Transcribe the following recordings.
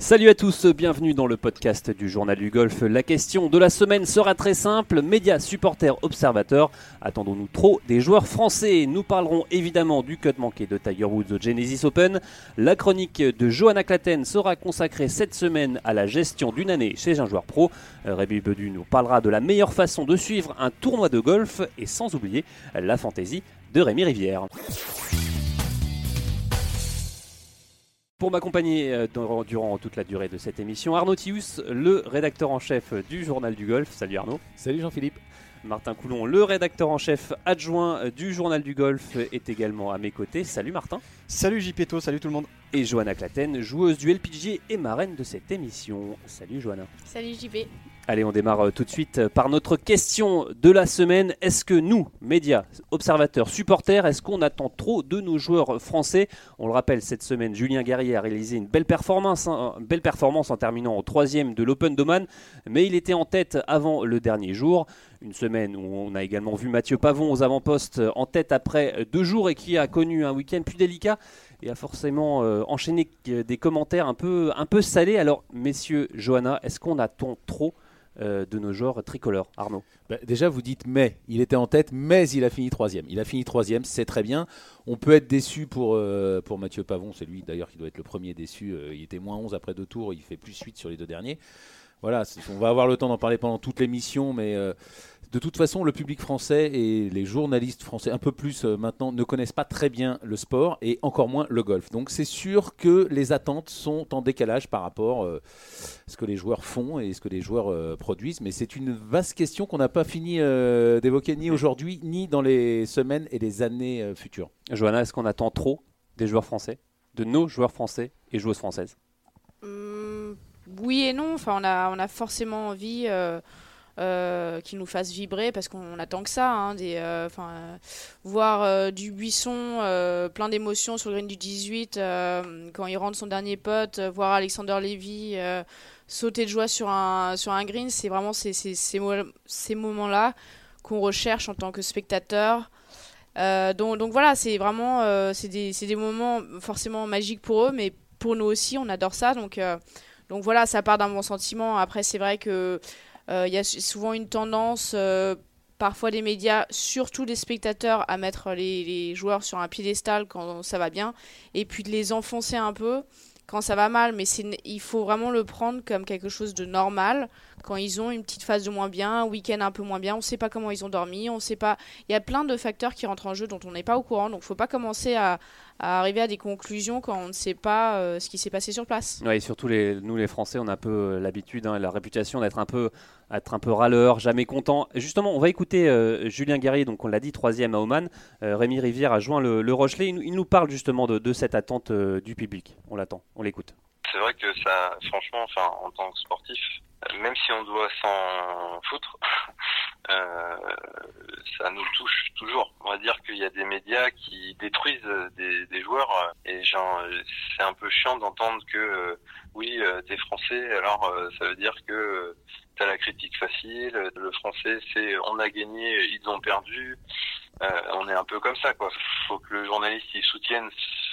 Salut à tous, bienvenue dans le podcast du Journal du Golf. La question de la semaine sera très simple. Médias, supporters, observateurs, attendons-nous trop des joueurs français? Nous parlerons évidemment du cut manqué de Tiger Woods au Genesis Open. La chronique de Johanna Claten sera consacrée cette semaine à la gestion d'une année chez un joueur pro. Rémi Bedu nous parlera de la meilleure façon de suivre un tournoi de golf et sans oublier la fantaisie de Rémi Rivière. Pour m'accompagner euh, durant, durant toute la durée de cette émission, Arnaud Thius, le rédacteur en chef du Journal du Golf. Salut Arnaud. Salut Jean-Philippe. Martin Coulon, le rédacteur en chef adjoint du Journal du Golf, est également à mes côtés. Salut Martin. Salut JPto, salut tout le monde. Et Johanna Claten, joueuse du LPG et marraine de cette émission. Salut Johanna. Salut JP. Allez, on démarre euh, tout de suite euh, par notre question de la semaine. Est-ce que nous, médias, observateurs, supporters, est-ce qu'on attend trop de nos joueurs français? On le rappelle, cette semaine, Julien Guerrier a réalisé une belle performance, hein, belle performance en terminant au troisième de l'Open d'Oman, mais il était en tête avant le dernier jour. Une semaine où on a également vu Mathieu Pavon aux avant-postes en tête après deux jours et qui a connu un week-end plus délicat et a forcément euh, enchaîné des commentaires un peu, un peu salés. Alors, messieurs, Johanna, est-ce qu'on attend trop euh, de nos joueurs tricolores. Arnaud bah, Déjà, vous dites mais. Il était en tête, mais il a fini troisième. Il a fini troisième, c'est très bien. On peut être déçu pour, euh, Mathieu Pavon. C'est lui d'ailleurs qui doit être le premier déçu. Euh, il était moins 11 après deux tours. Il fait plus 8 sur les deux derniers. Voilà, on va avoir le temps d'en parler pendant toute l'émission, mais de toute façon, le public français et les journalistes français, un peu plus maintenant, ne connaissent pas très bien le sport et encore moins le golf. Donc c'est sûr que les attentes sont en décalage par rapport à ce que les joueurs font et ce que les joueurs produisent. Mais c'est une vaste question qu'on n'a pas fini d'évoquer ni aujourd'hui, ni dans les semaines et les années futures. Johanna, est-ce qu'on attend trop des joueurs français, de nos joueurs français et joueuses françaises? Mmh, Oui et non. Enfin, on a, on a forcément envie. Euh, qui nous fasse vibrer parce qu'on attend que ça. Hein, des, euh, voir euh, du buisson plein d'émotions sur le green du 18 quand il rentre son dernier pote, voir Alexander Levy sauter de joie sur un, green, c'est vraiment ces, moments-là qu'on recherche en tant que spectateur. donc, voilà, c'est vraiment c'est des, moments forcément magiques pour eux, mais pour nous aussi, on adore ça. Donc, voilà, ça part d'un bon sentiment. Après, c'est vrai que euh, il y a souvent une tendance euh, parfois des médias, surtout des spectateurs, à mettre les, joueurs sur un piédestal quand ça va bien, et puis de les enfoncer un peu quand ça va mal. Mais il faut vraiment le prendre comme quelque chose de normal. Quand ils ont une petite phase de moins bien, un week-end un peu moins bien, on ne sait pas comment ils ont dormi, on sait pas. Il y a plein de facteurs qui rentrent en jeu dont on n'est pas au courant, donc il ne faut pas commencer à, arriver à des conclusions quand on ne sait pas euh, ce qui s'est passé sur place. Oui, et surtout les, nous les Français, on a un peu l'habitude hein, la réputation d'être un peu être un peu râleur, jamais content. Justement, on va écouter euh, Julien Guerrier, donc on l'a dit, troisième à Oman. Euh, Rémi Rivière a joint le, Rochelet. Il, nous parle justement de, cette attente euh, du public. On l'attend, on l'écoute. C'est vrai que ça, franchement, enfin, en tant que sportif, même si on doit s'en foutre, ça nous touche toujours. On va dire qu'il y a des médias qui détruisent des, joueurs et c'est un peu chiant d'entendre que oui, t'es français, alors ça veut dire que t'as la critique facile. Le français, c'est on a gagné, ils ont perdu. Euh, on est un peu comme ça, quoi. Faut que le journaliste il soutienne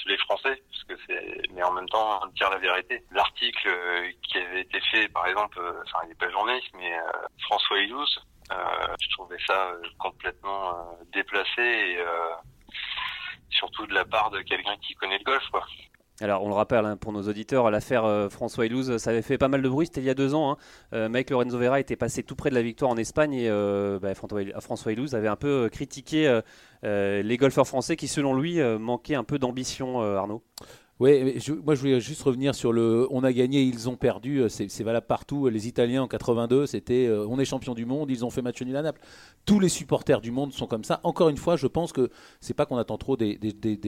les Français, parce que c'est, mais en même temps, on dire la vérité. L'article euh, qui avait été fait, par exemple, euh, enfin, il n'est pas journaliste, mais François Ilouz, je trouvais ça complètement déplacé et surtout de la part de quelqu'un qui connaît le golf, quoi. Alors, on le rappelle hein, pour nos auditeurs, l'affaire euh, François Elouz, ça avait fait pas mal de bruit, c'était il y a deux ans. Hein. Euh, Mike Lorenzo Vera était passé tout près de la victoire en Espagne et euh, bah, François Elouz avait un peu critiqué les golfeurs français qui, selon lui, manquaient un peu d'ambition, Arnaud. Oui, moi je voulais juste revenir sur le on a gagné, ils ont perdu, euh, c'est valable partout. Les Italiens en 82, c'était euh, on est champion du monde, ils ont fait match nul à Naples. Tous les supporters du monde sont comme ça. Encore une fois, je pense que c'est pas qu'on attend trop des,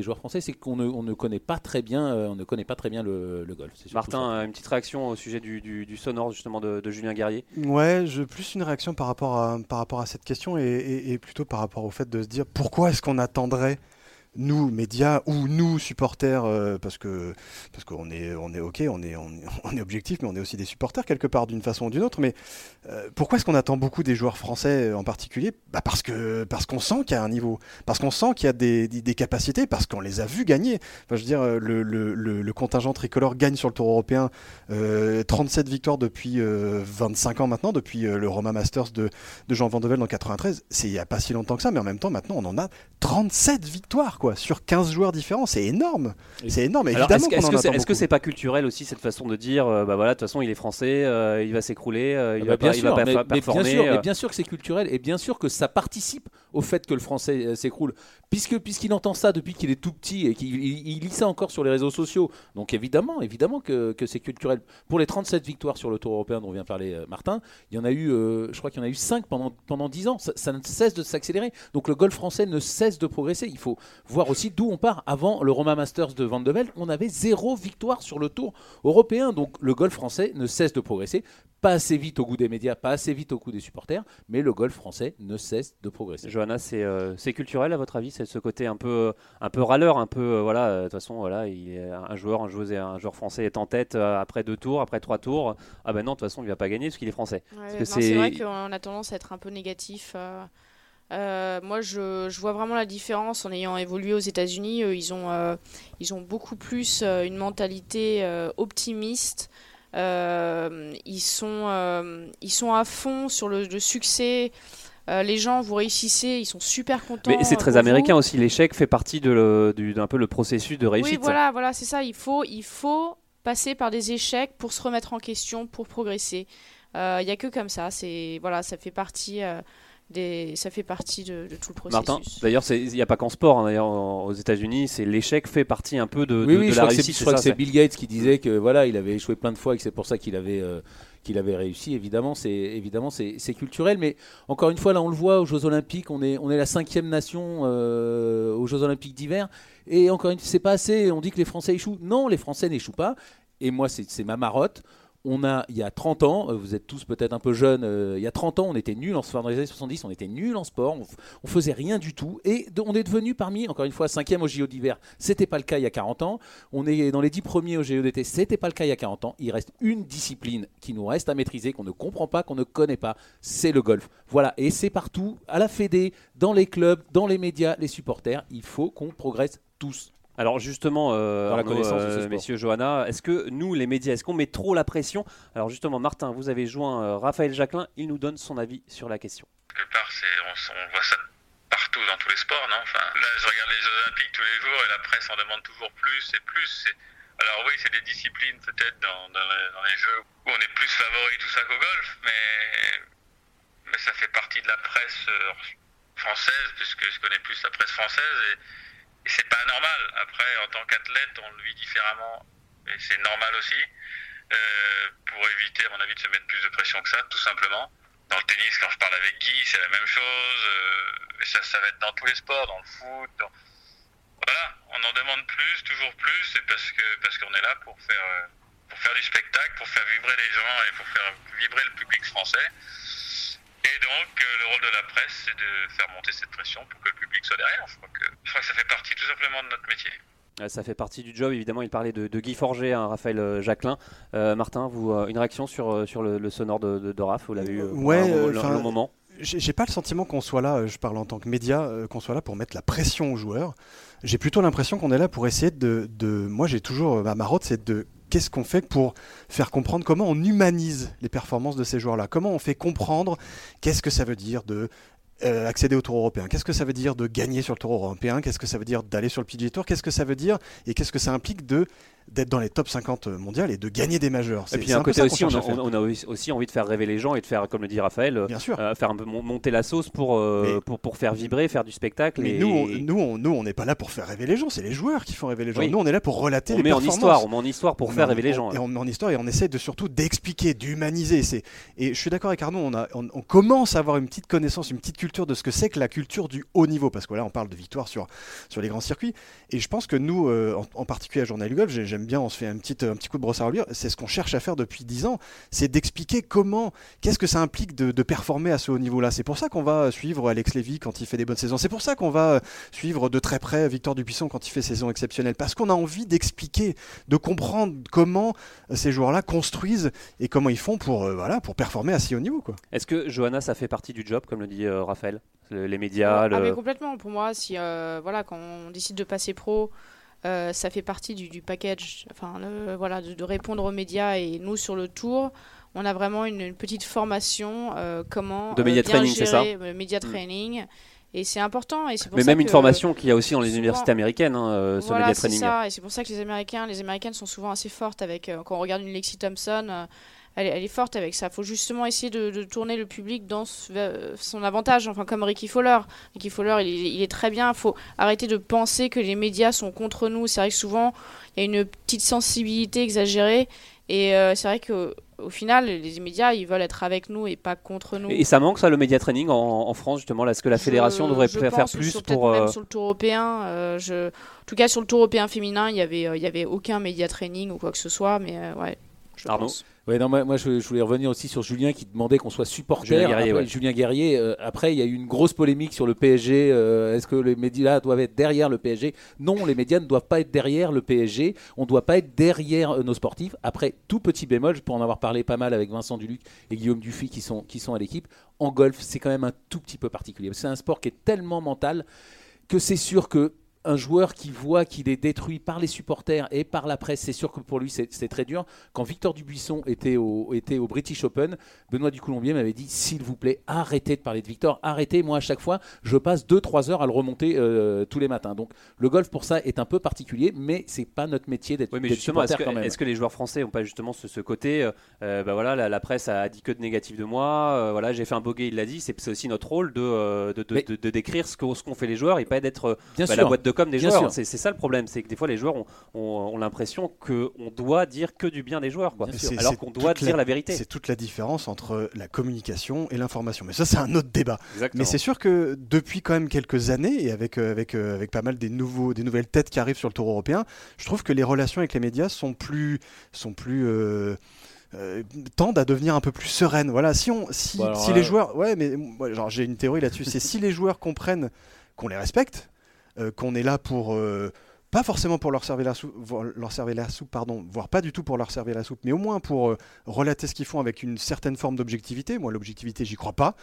joueurs français, c'est qu'on ne, connaît pas très bien, euh, on ne connaît pas très bien le, golf. Martin, une petite réaction au sujet du, sonore justement de, Julien Guerrier? Ouais, je, plus une réaction par rapport à, par rapport à cette question et, et plutôt par rapport au fait de se dire pourquoi est-ce qu'on attendrait nous médias ou nous supporters, euh, parce que parce qu'on est on est ok, on est on, est- objectif, mais on est aussi des supporters quelque part d'une façon ou d'une autre. Mais euh, pourquoi est-ce qu'on attend beaucoup des joueurs français en particulier? Bah parce que parce qu'on sent qu'il y a un niveau, parce qu'on sent qu'il y a des, des- capacités, parce qu'on les a vus gagner. Je veux dire, euh, le, le- le- contingent tricolore gagne sur le Tour européen euh, 37 victoires depuis euh, 25 ans maintenant, depuis euh, le Roma Masters de, de Jean Van de Velde en 93. C'est il n'y a pas si longtemps que ça, mais en même temps, maintenant, on en a 37 victoires quoi, sur 15 joueurs différents. C'est énorme. C'est énorme. Alors, Évidemment est-ce, qu'on est-ce en que c'est, c'est pas culturel aussi cette façon de dire, euh, bah voilà, de toute façon il est français, euh, il va s'écrouler, euh, il, Ah va bah, bien pas, il sûr, va pas mais, fa- mais bien performer. sûr, euh. mais bien sûr que c'est culturel et bien sûr que ça participe au fait que le français euh, s'écroule, puisque puisqu'il entend ça depuis qu'il est tout petit et qu'il il- il lit ça encore sur les réseaux sociaux. Donc évidemment, évidemment que, que c'est culturel. Pour les 37 victoires sur le Tour européen dont vient parler euh, Martin, il y en a eu, euh, je crois qu'il y en a eu 5 pendant pendant 10 ans. Ça, ça ne cesse de s'accélérer. Donc le golf français ne cesse de progresser. Il faut voir aussi d'où on part. Avant le Roma Masters de Van de Velde, on avait zéro victoire sur le Tour européen. Donc le golf français ne cesse de progresser. Pas assez vite au goût des médias, pas assez vite au goût des supporters, mais le golf français ne cesse de progresser. Johanna, c'est, euh, culturel à votre avis C'est ce côté un peu, un peu râleur, un peu, euh, voilà, euh, de toute façon, voilà, il est un joueur, un joueur, un joueur français est en tête euh, après deux tours, après trois tours. Ah ben non, de toute façon, il va pas gagner parce qu'il est français. Ouais, c'est- c'est vrai qu'on a tendance à être un peu négatif. euh. Euh, moi, je, je vois vraiment la différence en ayant évolué aux États-Unis. Ils ont, euh, ils ont beaucoup plus euh, une mentalité euh, optimiste. Euh, ils, sont, euh, ils sont à fond sur le, le succès. Euh, les gens, vous réussissez, ils sont super contents. Mais c'est euh, très américain vous. aussi. L'échec fait partie d'un peu le processus de réussite. Oui, voilà, voilà, c'est ça. Il faut, il faut passer par des échecs pour se remettre en question, pour progresser. Il n'y a que comme ça. Voilà, ça fait partie euh, des, ça fait partie de, de tout le processus. Martin, d'ailleurs, c'est- il n'y a pas qu'en sport. hein, d'ailleurs, aux États-Unis, c'est l'échec fait partie un peu de, oui, de- oui, de la crois que c'est- réussite. je crois que ça, c'est c'est- Bill Gates qui disait que voilà, il avait échoué plein de fois et que c'est pour ça qu'il avait, euh, qu'il avait réussi. Évidemment, c'est évidemment c'est c'est culturel, mais encore une fois, là, on le voit aux Jeux Olympiques, on est on est la cinquième nation euh, aux Jeux Olympiques d'hiver, et encore une fois, c'est pas assez. On dit que les Français échouent. Non, les Français n'échouent pas. Et moi, c'est c'est ma marotte. On a, il y a 30 ans, euh, vous êtes tous peut-être un peu jeunes, euh, il y a 30 ans, on était nuls en sport. Dans les années 70, on était nuls en sport, on, faisait rien du tout. Et on est devenu parmi, encore une fois, cinquième au JO d'hiver. C'était pas le cas il y a 40 ans. On est dans les 10 premiers au JO d'été. C'était pas le cas il y a 40 ans. Il reste une discipline qui nous reste à maîtriser, qu'on ne comprend pas, qu'on ne connaît pas. C'est le golf. Voilà. Et c'est partout, à la Fédé, dans les clubs, dans les médias, les supporters. Il faut qu'on progresse tous. Alors justement, euh, Dans la Arnaud, connaissance de ce euh, messieurs Johanna, est-ce que nous, les médias, est-ce qu'on met trop la pression? Alors justement, Martin, vous avez joint euh, Raphaël Jacquelin, il nous donne son avis sur la question. quelque part, c'est, on, on voit ça partout dans tous les sports, non? Enfin, Là, je regarde les Jeux Olympiques tous les jours et la presse en demande toujours plus et plus. C'est- Alors oui, c'est des disciplines peut-être dans, dans, les, dans les Jeux où on est plus favori tout ça qu'au golf, mais, mais ça fait partie de la presse euh, française, puisque je connais plus la presse française et, c'est pas normal. Après, en tant qu'athlète, on le vit différemment et c'est normal aussi. euh, pour éviter, à mon avis, de se mettre plus de pression que ça, tout simplement dans le tennis, quand je parle avec Guy, c'est la même chose. euh, et ça, ça va être dans tous les sports, dans le foot. dans- Voilà, on en demande plus, toujours plus, c'est parce que parce qu'on est là pour faire euh, pour faire du spectacle, pour faire vibrer les gens et pour faire vibrer le public français. Et donc, euh, le rôle de la presse, c'est de faire monter cette pression pour que le public soit derrière. Je crois que, je crois que ça fait partie tout simplement de notre métier. Euh, Ça fait partie du job, évidemment. Il parlait de, de Guy Forger, hein, Raphaël euh, Jacquelin. Euh, Martin, vous, euh, une réaction sur, sur le, le sonore de, de, de Raph Vous l'avez eu euh, Ouais, euh, le- enfin, le moment J'ai pas le sentiment qu'on soit là, je parle en tant que média, qu'on soit là pour mettre la pression aux joueurs. J'ai plutôt l'impression qu'on est là pour essayer de. de moi, j'ai toujours. Ma marotte, c'est de. Qu'est-ce qu'on fait pour faire comprendre comment on humanise les performances de ces joueurs-là. Comment on fait comprendre qu'est-ce que ça veut dire de euh, accéder au Tour européen. Qu'est-ce que ça veut dire de gagner sur le Tour européen? Qu'est-ce que ça veut dire d'aller sur le PGA Tour? Qu'est-ce que ça veut dire et qu'est-ce que ça implique de d'être dans les top 50 mondiales et de gagner des majeurs Et puis c'est un un peu côté aussi, on a, on aussi envie de faire rêver les gens et de faire, comme le dit Raphaël, euh, Bien sûr. euh, faire un peu mon- monter la sauce pour, euh, Mais- pour, pour faire vibrer, faire du spectacle. Mais et nous, on, nous, on, nous, on n'est pas là pour faire rêver les gens, c'est les joueurs qui font rêver les gens. Oui. Nous, on est là pour relater on les met en histoire, on met en histoire pour faire rêver les gens. Et on met en histoire et on essaie de surtout d'expliquer, d'humaniser. Et je suis d'accord avec Arnaud, on, a, on, on commence à avoir une petite connaissance, une petite culture de ce que c'est que la culture du haut niveau, parce que là, on parle de victoire sur sur les grands circuits. Et je pense que nous, euh, en, en particulier à Journal du Golf, j'ai- j'aime bien, on se fait un petit, un petit coup de brosse à reluire. C'est ce qu'on cherche à faire depuis 10 ans, c'est d'expliquer comment, qu'est-ce que ça implique de, de performer à ce haut niveau-là. C'est pour ça qu'on va suivre Alex Lévy quand il fait des bonnes saisons. C'est pour ça qu'on va suivre de très près Victor Dubuisson quand il fait saison exceptionnelle. Parce qu'on a envie d'expliquer, de comprendre comment ces joueurs-là construisent et comment ils font pour, euh, voilà, pour performer à si haut niveau. Quoi. Est-ce que Johanna, ça fait partie du job, comme le dit euh, Raphaël? Le- Les médias Ah, le- mais complètement. Pour moi, si euh, voilà, quand on décide de passer pro, euh, ça fait partie du, du package. Enfin, le- voilà, de, de répondre aux médias et nous sur le tour. On a vraiment une, une petite formation euh, comment De euh, média bien training, c'est ça média training et c'est important et pour Mais ça même une formation qu'il y a aussi dans les souvent- universités américaines, hein, ce voilà, média c'est training. ça, et c'est pour ça que les Américains, les Américaines sont souvent assez fortes avec. quand on regarde une Lexi Thompson, elle, est- elle est forte avec ça. Il faut justement essayer de, de tourner le public dans ce- vers son avantage, enfin comme Ricky Fowler. Ricky Fowler, il est, il est très bien. Il faut arrêter de penser que les médias sont contre nous. C'est vrai que souvent, il y a une petite sensibilité exagérée, et euh, c'est vrai que au final, les médias, ils veulent être avec nous et pas contre nous. Et ça manque ça le média training en, en France justement? Est-ce que la Je- fédération devrait je faire pense, plus sur- pour peut-être euh, même sur le tour européen euh, je... en tout cas sur le tour européen féminin il y avait euh, il y avait aucun média training ou quoi que ce soit mais euh, ouais je Arnaud pense. Ouais, non, moi, moi, je, je voulais revenir aussi sur Julien qui demandait qu'on soit supporter. Julien Guerrier, après, ouais. Julien Guerrier, euh, après, il y a eu une grosse polémique sur le PSG. euh, Est-ce que les médias doivent être derrière le PSG Non, les médias ne doivent pas être derrière le PSG. On ne doit pas être derrière euh, nos sportifs. Après, tout petit bémol, pour en avoir parlé pas mal avec Vincent Duluc et Guillaume Dufy qui sont, qui sont à l'équipe, en golf, c'est quand même un tout petit peu particulier. C'est un sport qui est tellement mental que c'est sûr que un joueur qui voit qu'il est détruit par les supporters et par la presse, c'est sûr que pour lui c'est très dur. Quand Victor Dubuisson était au, était au British Open, Benoît Ducoulombier m'avait dit s'il vous plaît, arrêtez de parler de Victor, arrêtez. Moi à chaque fois, je passe 2-3 heures à le remonter euh, tous les matins. Donc le golf pour ça est un peu particulier, mais c'est pas notre métier d'être Oui, supporter que, quand même. est-ce que les joueurs français n'ont pas justement ce, ce côté euh, euh, bah voilà, la, la presse a dit que de négatif de moi, euh, voilà, j'ai fait un bogey, il l'a dit, c'est aussi notre rôle de, de, de, Mais- de- de décrire ce qu'ont fait les joueurs et pas d'être bah, la boîte de com des Bien joueurs. sûr. C'est ça le problème, c'est que des fois les joueurs ont, ont- ont l'impression qu'on doit dire que du bien des joueurs, quoi. Alors c'est qu'on doit dire la vérité. C'est toute la différence entre la communication et l'information. Mais ça, c'est un autre débat. Exactement. Mais c'est sûr que depuis quand même quelques années, et avec, euh, avec, euh, avec pas mal des, nouveaux, des nouvelles têtes qui arrivent sur le tour européen, je trouve que les relations avec les médias sont plus. Sont plus euh, euh, tendent à devenir un peu plus sereines. Voilà, si, on, si, Bon, alors si là- les joueurs. Ouais, mais moi, genre, j'ai une théorie là-dessus. c'est si les joueurs comprennent qu'on les respecte, qu'on est là pour. euh, pas forcément pour leur servir la soupe, leur servir la soupe, pardon, voire pas du tout pour leur servir la soupe, mais au moins pour euh, relater ce qu'ils font avec une certaine forme d'objectivité. Moi, l'objectivité, j'y crois pas,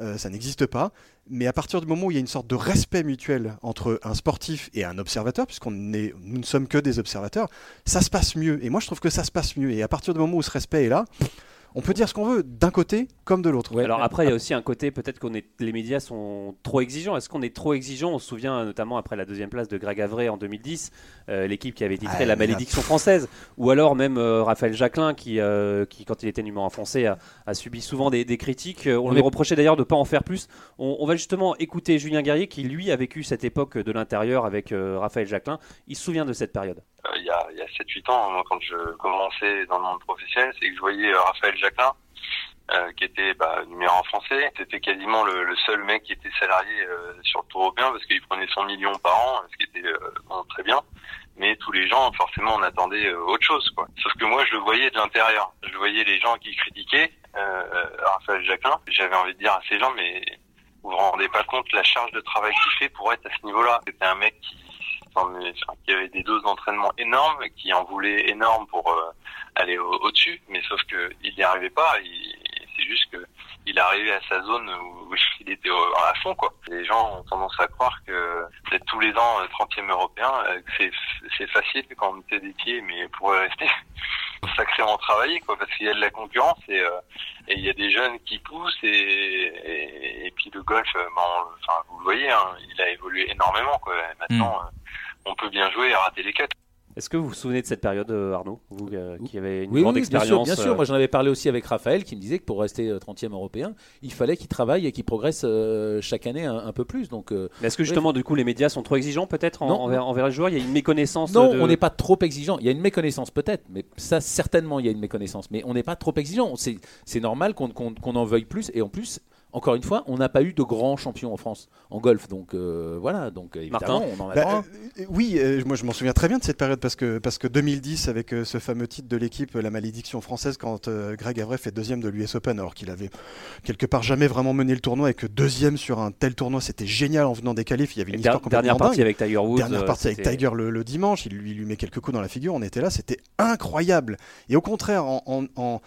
euh, ça n'existe pas. Mais à partir du moment où il y a une sorte de respect mutuel entre un sportif et un observateur, puisqu'on est, nous ne sommes que des observateurs, ça se passe mieux. Et moi, je trouve que ça se passe mieux. Et à partir du moment où ce respect est là, on peut dire ce qu'on veut, d'un côté comme de l'autre. Ouais. Alors après, il y a aussi un côté, peut-être qu'on est, les médias sont trop exigeants. Est-ce qu'on est trop exigeant? On se souvient notamment après la deuxième place de Greg Avray en 2010, euh, l'équipe qui avait titré Ah, La malédiction française, ou alors même euh, Raphaël Jacquelin qui, euh, qui, quand il était numéro un français, a, a subi souvent des, des critiques. Euh, On lui reprochait d'ailleurs de ne pas en faire plus. On, on va justement écouter Julien Guerrier qui, lui, a vécu cette époque de l'intérieur avec euh, Raphaël Jacquelin. Il se souvient de cette période. Euh, il y a, il y a 7-8 ans, moi, quand je commençais dans le monde professionnel, c'est que je voyais euh, Raphaël Jacquin, euh, qui était bah, numéro un français. C'était quasiment le, le seul mec qui était salarié euh, sur le tour européen parce qu'il prenait 100 millions par an, ce qui était euh, bon, très bien. Mais tous les gens, forcément, on attendait euh, autre chose. Quoi. Sauf que moi, je le voyais de l'intérieur. Je voyais les gens qui critiquaient Raphaël Jacquin. J'avais envie de dire à ces gens, mais vous vous rendez pas compte la charge de travail qu'il fait pour être à ce niveau-là. C'était un mec qui, qui avait des doses d'entraînement énormes, qui en voulait énorme pour euh, aller au- au-dessus, mais sauf que il n'y arrivait pas. C'est juste que il arrivait à sa zone où il était au- à fond quoi. Les gens ont tendance à croire que d'être tous les ans euh, 30e européen, euh, que c'est facile quand on mettait des pieds, mais pour rester, sacrément travailler quoi, parce qu'il y a de la concurrence et euh, et il y a des jeunes qui poussent et et, et puis le golf, euh, ben, on- enfin vous le voyez, hein, il a évolué énormément quoi. Maintenant, euh, on peut bien jouer et rater les quatre. Est-ce que vous vous souvenez de cette période, euh, Arnaud Vous euh, qui avez une Oui, grande oui, bien sûr, expérience. bien sûr. euh, Moi, j'en avais parlé aussi avec Raphaël qui me disait que pour rester euh, 30e européen, il fallait qu'il travaille et qu'il progresse euh, chaque année un, un peu plus. Donc, euh, Mais est-ce que justement, du coup, les médias sont trop exigeants peut-être en- Non, envers, envers les joueurs? Il y a une méconnaissance non, de... on n'est pas trop exigeant. Il y a une méconnaissance peut-être, mais ça certainement il y a une méconnaissance. Mais on n'est pas trop exigeant. C'est normal qu'on en veuille plus. Et en plus, encore une fois, on n'a pas eu de grands champions en France en golf. Donc euh, voilà, donc évidemment, Martin on en Bah, attend un. euh, oui, euh, moi je m'en souviens très bien de cette période parce que, parce que 2010, avec euh, ce fameux titre de l'équipe, euh, la malédiction française, quand euh, Greg Avray fait deuxième de l'US Open, alors qu'il avait quelque part jamais vraiment mené le tournoi et que deuxième sur un tel tournoi, c'était génial en venant des qualifs. Il y avait une histoire complètement dernière partie avec Tiger Woods. Dernière euh, partie avec Tiger le, le dimanche, il lui, lui met quelques coups dans la figure, on était là, c'était incroyable. Et au contraire, en, en, en-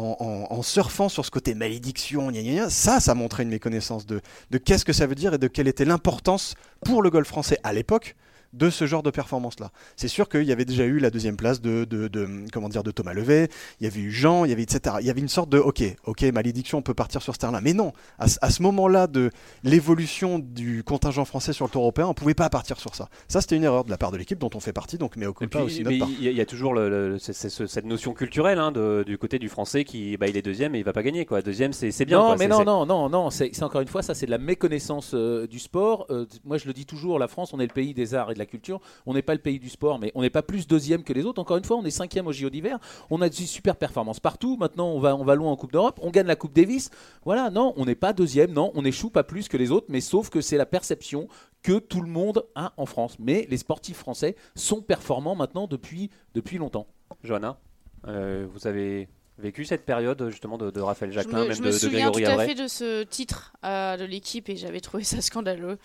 en- surfant sur ce côté malédiction, ça, ça montrait une méconnaissance de, de qu'est-ce que ça veut dire et de quelle était l'importance pour le golf français à l'époque de ce genre de performance-là. C'est sûr qu'il y avait déjà eu la deuxième place de, de, de- comment dire, de Thomas Levet, il y avait eu Jean, il y avait etc. Il y avait une sorte de ok, ok, malédiction, on peut partir sur ce terrain-là. Mais non, à, ce- à ce moment-là de l'évolution du contingent français sur le tour européen, on pouvait pas partir sur ça. Ça, c'était une erreur de la part de l'équipe dont on fait partie, donc mais au aussi part. il y, a- il y a toujours le- le- cette notion culturelle hein, de- du côté du français qui bah, il est deuxième et il va pas gagner quoi. Deuxième c'est bien. non, quoi. mais non, non, non, non, c'est c'est encore une fois, ça c'est de la méconnaissance euh, du sport. Euh, moi je le dis toujours, la France, on est le pays des arts et de la culture. On n'est pas le pays du sport, mais on n'est pas plus deuxième que les autres. Encore une fois, on est cinquième au JO d'hiver. On a des super performances partout. Maintenant, on va, on va loin en Coupe d'Europe. On gagne la Coupe Davis. Voilà, non, on n'est pas deuxième. Non, on échoue pas plus que les autres, mais sauf que c'est la perception que tout le monde a en France. Mais les sportifs français sont performants maintenant depuis, depuis longtemps. Johanna, euh, vous avez vécu cette période justement de, de Raphaël Je Jacquelin, me, même je de, me de souviens Grégory tout à fait de ce titre euh, de l'équipe et j'avais trouvé ça scandaleux.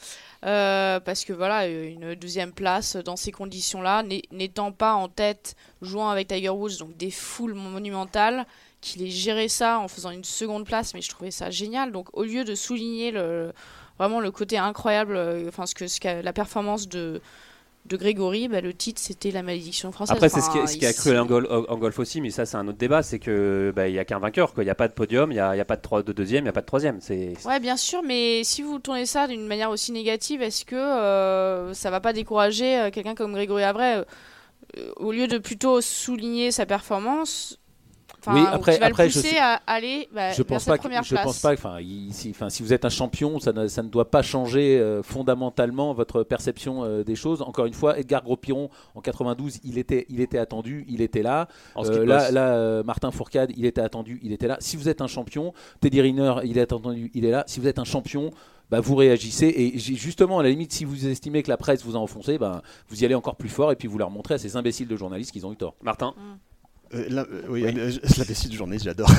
Euh, parce que voilà, une deuxième place dans ces conditions-là, n'étant pas en tête, jouant avec Tiger Woods, donc des foules monumentales, qu'il ait géré ça en faisant une seconde place, mais je trouvais ça génial. Donc au lieu de souligner le, vraiment le côté incroyable, euh, enfin ce que, ce la performance de, de Grégory, bah, le titre c'était la malédiction française. Après, c'est ce qui, Enfin, ce qui a cru en, gol- en golf aussi, mais ça, c'est un autre débat. C'est que bah, il y a qu'un vainqueur. Il n'y a pas de podium, il n'y a, pas de deuxième, il n'y a pas de troisième. C'est Ouais, bien sûr, mais si vous tournez ça d'une manière aussi négative, est-ce que euh, ça va pas décourager euh, quelqu'un comme Grégory Avray euh, euh, au lieu de plutôt souligner sa performance enfin, Oui, après- après, le je sais- à aller bah, je vers pense pas que, première je place. pense pas enfin si, enfin si vous êtes un champion ça ne, ça ne doit pas changer euh, fondamentalement votre perception euh, des choses encore une fois Edgar Gros-Piron en 92 il était il était attendu il était là Euh, là, euh, Martin Fourcade, il était attendu, il était là. Si vous êtes un champion, Teddy Riner, il est attendu, il est là. Si vous êtes un champion, bah, vous réagissez. Et justement, à la limite, si vous estimez que la presse vous a enfoncé, bah, vous y allez encore plus fort et puis vous leur montrez à ces imbéciles de journalistes qu'ils ont eu tort. Martin, Euh, là, euh, oui, Oui. euh, je- la vessie du journaliste, j'adore.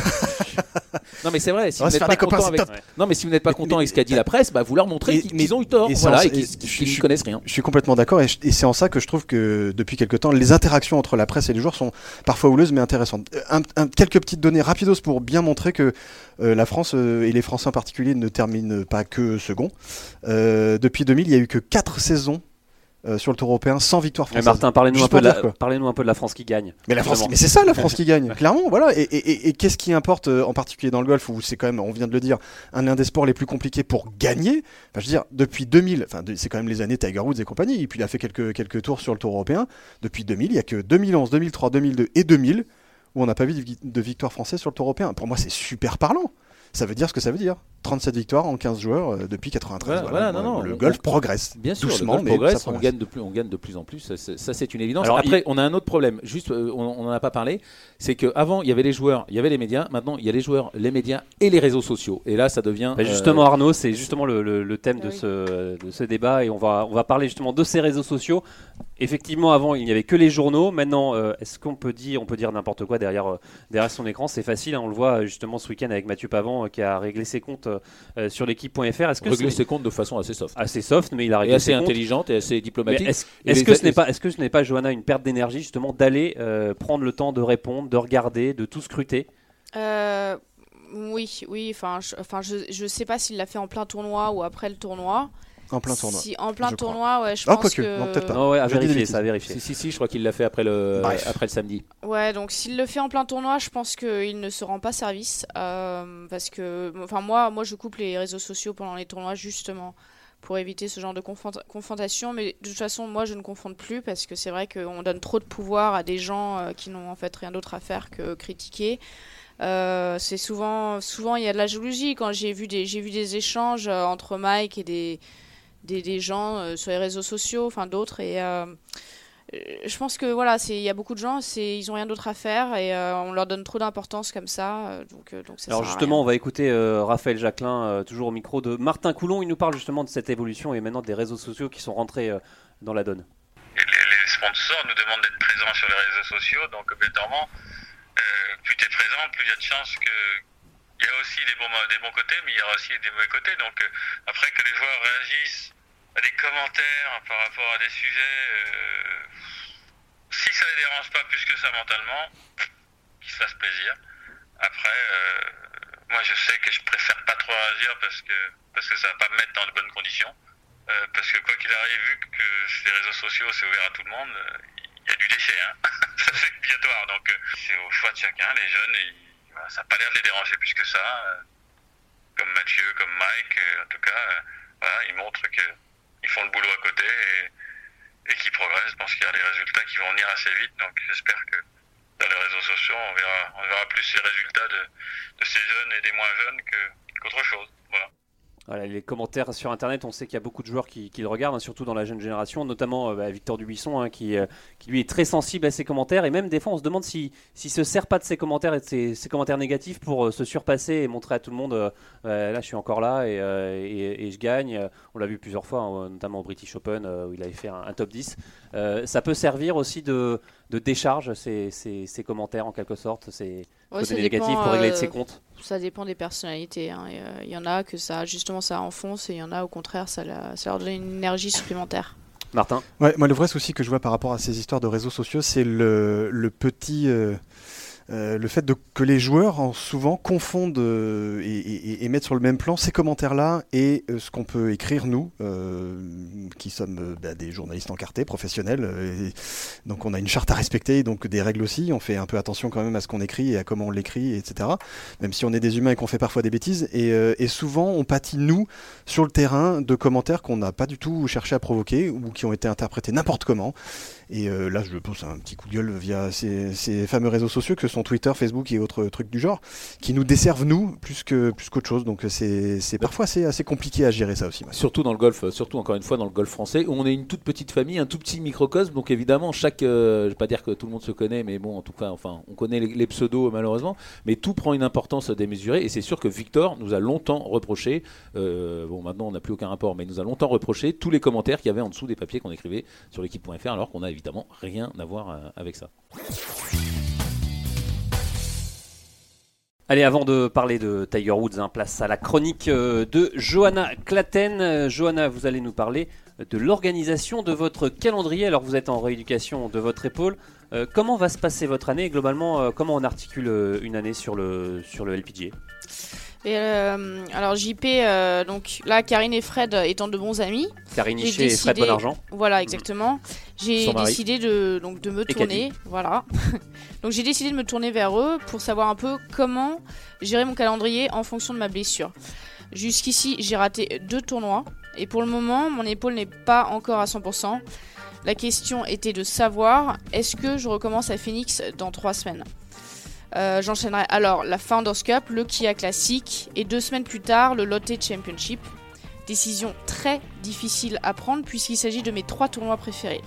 Non, mais c'est vrai. Si vous n'êtes pas content avec, non, mais si vous n'êtes pas content mais- avec ce qu'a dit la presse, bah, vous leur montrez qu'ils ont eu tort. et Voilà, et qu'ils connaissent rien. Je suis complètement d'accord et, c'est en ça que je trouve que depuis quelque temps, les interactions entre la presse et les joueurs sont parfois houleuses mais intéressantes. Euh, Un, un- quelques petites données rapidos pour bien montrer que la France et les Français en particulier ne terminent pas que second. Depuis 2000, il n'y a eu que 4 saisons euh, sur le Tour européen sans victoire Mais française. Martin, parlez-nous un, peu de la- dire, quoi. parlez-nous un peu de la France qui gagne. Mais la France, mais c'est ça la France qui gagne, clairement, voilà. Et, et- et- et qu'est-ce qui importe euh, en particulier dans le golf où c'est quand même, on vient de le dire, un, un des sports les plus compliqués pour gagner? Enfin, je veux dire, depuis 2000, enfin, de- c'est quand même les années Tiger Woods et compagnie. Et puis il a fait quelques quelques tours sur le Tour européen. Depuis 2000, il y a que 2011, 2003, 2002 et 2000 où on n'a pas vu de victoire française sur le Tour européen. Pour moi, c'est super parlant. Ça veut dire ce que ça veut dire. 37 victoires en 15 joueurs euh, depuis 93. Voilà, voilà, non, non, le on- golf on- progresse. Bien sûr, doucement, le golf mais progresse, ça on progresse. gagne de plus, on gagne de plus en plus. Ça, c'est- ça, c'est une évidence. Alors, Après, on a un autre problème. Juste, euh, on n'en a pas parlé. C'est qu'avant, il y avait les joueurs, il y avait les médias. Maintenant, il y a les joueurs, les médias et les réseaux sociaux. Et là, ça devient Bah, euh, justement, Arnaud, c'est justement le, le- le thème Ah de, oui. ce, de ce débat et on va, on va parler justement de ces réseaux sociaux. Effectivement, avant, il n'y avait que les journaux. Maintenant, euh, est-ce qu'on peut dire, on peut dire n'importe quoi derrière, euh, derrière son écran? C'est facile, hein, on le voit justement ce week-end avec Mathieu Pavant euh, qui a réglé ses comptes euh, euh, sur l'équipe.fr. Est-ce que régler ses comptes de façon assez soft. assez soft, mais il a Et assez ses comptes intelligente et assez diplomatique. Est-ce les- que ce n'est les- pas, est-ce que ce n'est pas, Johanna, une perte d'énergie justement d'aller euh, prendre le temps de répondre, de regarder, de tout scruter? Euh, oui, oui, enfin, je, enfin, je, je sais pas s'il l'a fait en plein tournoi ou après le tournoi. En plein tournoi. Si, en plein je crois. tournoi, ouais, je Ah, pense quoique, que. non, peut-être pas. Non, ouais, à vérifier, ça à vérifier. Si, si, si, je crois qu'il l'a fait après le, Bref. après le samedi. Ouais, donc s'il le fait en plein tournoi, je pense qu'il ne se rend pas service. euh, parce que, enfin, moi, moi, je coupe les réseaux sociaux pendant les tournois justement pour éviter ce genre de confront- confrontation. Mais de toute façon, moi, je ne confonde plus parce que c'est vrai qu'on donne trop de pouvoir à des gens euh, qui n'ont en fait rien d'autre à faire que critiquer. Euh, c'est souvent, souvent il y a de la jalousie. Quand j'ai vu des, j'ai vu des échanges entre Mike et des, des, des gens euh, sur les réseaux sociaux, enfin d'autres, et euh, je pense que voilà, il y a beaucoup de gens, ils ont rien d'autre à faire et on leur donne trop d'importance comme ça. donc, donc ça Alors justement, on va écouter Raphaël Jacquelin, toujours au micro de Martin Coulon. Il nous parle justement de cette évolution et maintenant des réseaux sociaux qui sont rentrés dans la donne. Les, sponsors nous demandent d'être présents sur les réseaux sociaux, donc obligatoirement, plus tu es présent, plus il y a de chances que il y a aussi des bons, côtés, mais il y aura aussi des mauvais côtés. Donc euh, après que les joueurs réagissent à des commentaires par rapport à des sujets, euh, si ça les dérange pas plus que ça mentalement, qu'ils se fassent plaisir. Après, euh, moi je sais que je préfère pas trop réagir parce que parce que ça va pas me mettre dans de bonnes conditions. parce que quoi qu'il arrive, vu que les réseaux sociaux c'est ouvert à tout le monde, il y a du déchet, hein. ça c'est obligatoire. Donc c'est au choix de chacun. Les jeunes, ils, ça n'a pas l'air de les déranger plus que ça. Euh, comme Mathieu, comme Mike, euh, en tout cas, euh, ils montrent qu'ils font le boulot à côté et, qu'ils progressent. Je pense qu'il y a des résultats qui vont venir assez vite. Donc j'espère que dans les réseaux sociaux, on verra, on verra plus les résultats de, de ces jeunes et des moins jeunes qu'autre chose. Voilà les commentaires sur Internet, on sait qu'il y a beaucoup de joueurs qui, le regardent, hein, surtout dans la jeune génération, notamment euh, bah, Victor Dubuisson, hein, qui, euh, qui, lui est très sensible à ces commentaires. Et même des fois, on se demande s'il si, se sert pas de ces commentaires et de ces, commentaires négatifs pour euh, se surpasser et montrer à tout le monde là, je suis encore là et, et, je gagne. On l'a vu plusieurs fois, hein, notamment au British Open, où il avait fait un, top 10. ça peut servir aussi de, de décharge, ces, ces, ces, commentaires en quelque sorte. C'est ouais, négatif pour régler de ses comptes Ça dépend des personnalités. Hein. Il y en a que ça, justement, ça enfonce et il y en a au contraire, ça, ça leur donne une énergie supplémentaire. Martin? Ouais, Moi, le vrai souci que je vois par rapport à ces histoires de réseaux sociaux, c'est le, le, petit. Euh, euh, le fait de, que les joueurs en souvent confondent euh, et, mettent sur le même plan ces commentaires-là et euh, ce qu'on peut écrire nous, qui sommes bah, des journalistes encartés, professionnels. donc on a une charte à respecter, donc des règles aussi. On fait un peu attention quand même à ce qu'on écrit et à comment on l'écrit, etc. Même si on est des humains et qu'on fait parfois des bêtises. Et, et, souvent on pâtit nous sur le terrain de commentaires qu'on n'a pas du tout cherché à provoquer ou qui ont été interprétés n'importe comment. Et euh, là, je pose un petit coup de gueule via ces, fameux réseaux sociaux que sont Twitter, Facebook et autres trucs du genre, qui nous desservent nous plus que plus qu'autre chose. Donc c'est parfois assez, assez compliqué à gérer ça aussi. Surtout dans le golf, surtout encore une fois dans le golf français, où on est une toute petite famille, un tout petit microcosme. Donc évidemment, chaque, euh, je vais pas dire que tout le monde se connaît, mais bon, en tout cas, enfin, on connaît les, pseudos malheureusement, mais tout prend une importance démesurée. Et c'est sûr que Victor nous a longtemps reproché, euh, bon maintenant on n'a plus aucun rapport, mais il nous a longtemps reproché tous les commentaires qu'il y avait en dessous des papiers qu'on écrivait sur l'équipe.fr, alors qu'on a évidemment évidemment rien à voir euh, avec ça. Allez, avant de parler de Tiger Woods, hein, place à la chronique euh, de Johanna Claten. Euh, Johanna, vous allez nous parler de l'organisation de votre calendrier. Alors, vous êtes en rééducation de votre épaule. comment va se passer votre année? Globalement, comment on articule une année sur le, sur le LPGA et euh, alors JP, euh, donc là, Karine et Fred étant de bons amis. Karine Hichet et Fred Bonargent. Voilà, exactement. J'ai décidé de, donc, de me tourner. Voilà. donc j'ai décidé de me tourner vers eux pour savoir un peu comment gérer mon calendrier en fonction de ma blessure. Jusqu'ici, j'ai raté deux tournois. Et pour le moment, mon épaule n'est pas encore à 100%. La question était de savoir est-ce que je recommence à Phoenix dans trois semaines? Euh, j'enchaînerai alors la Founders Cup, le Kia Classic et deux semaines plus tard le Lotte Championship. Décision très difficile à prendre puisqu'il s'agit de mes trois tournois préférés.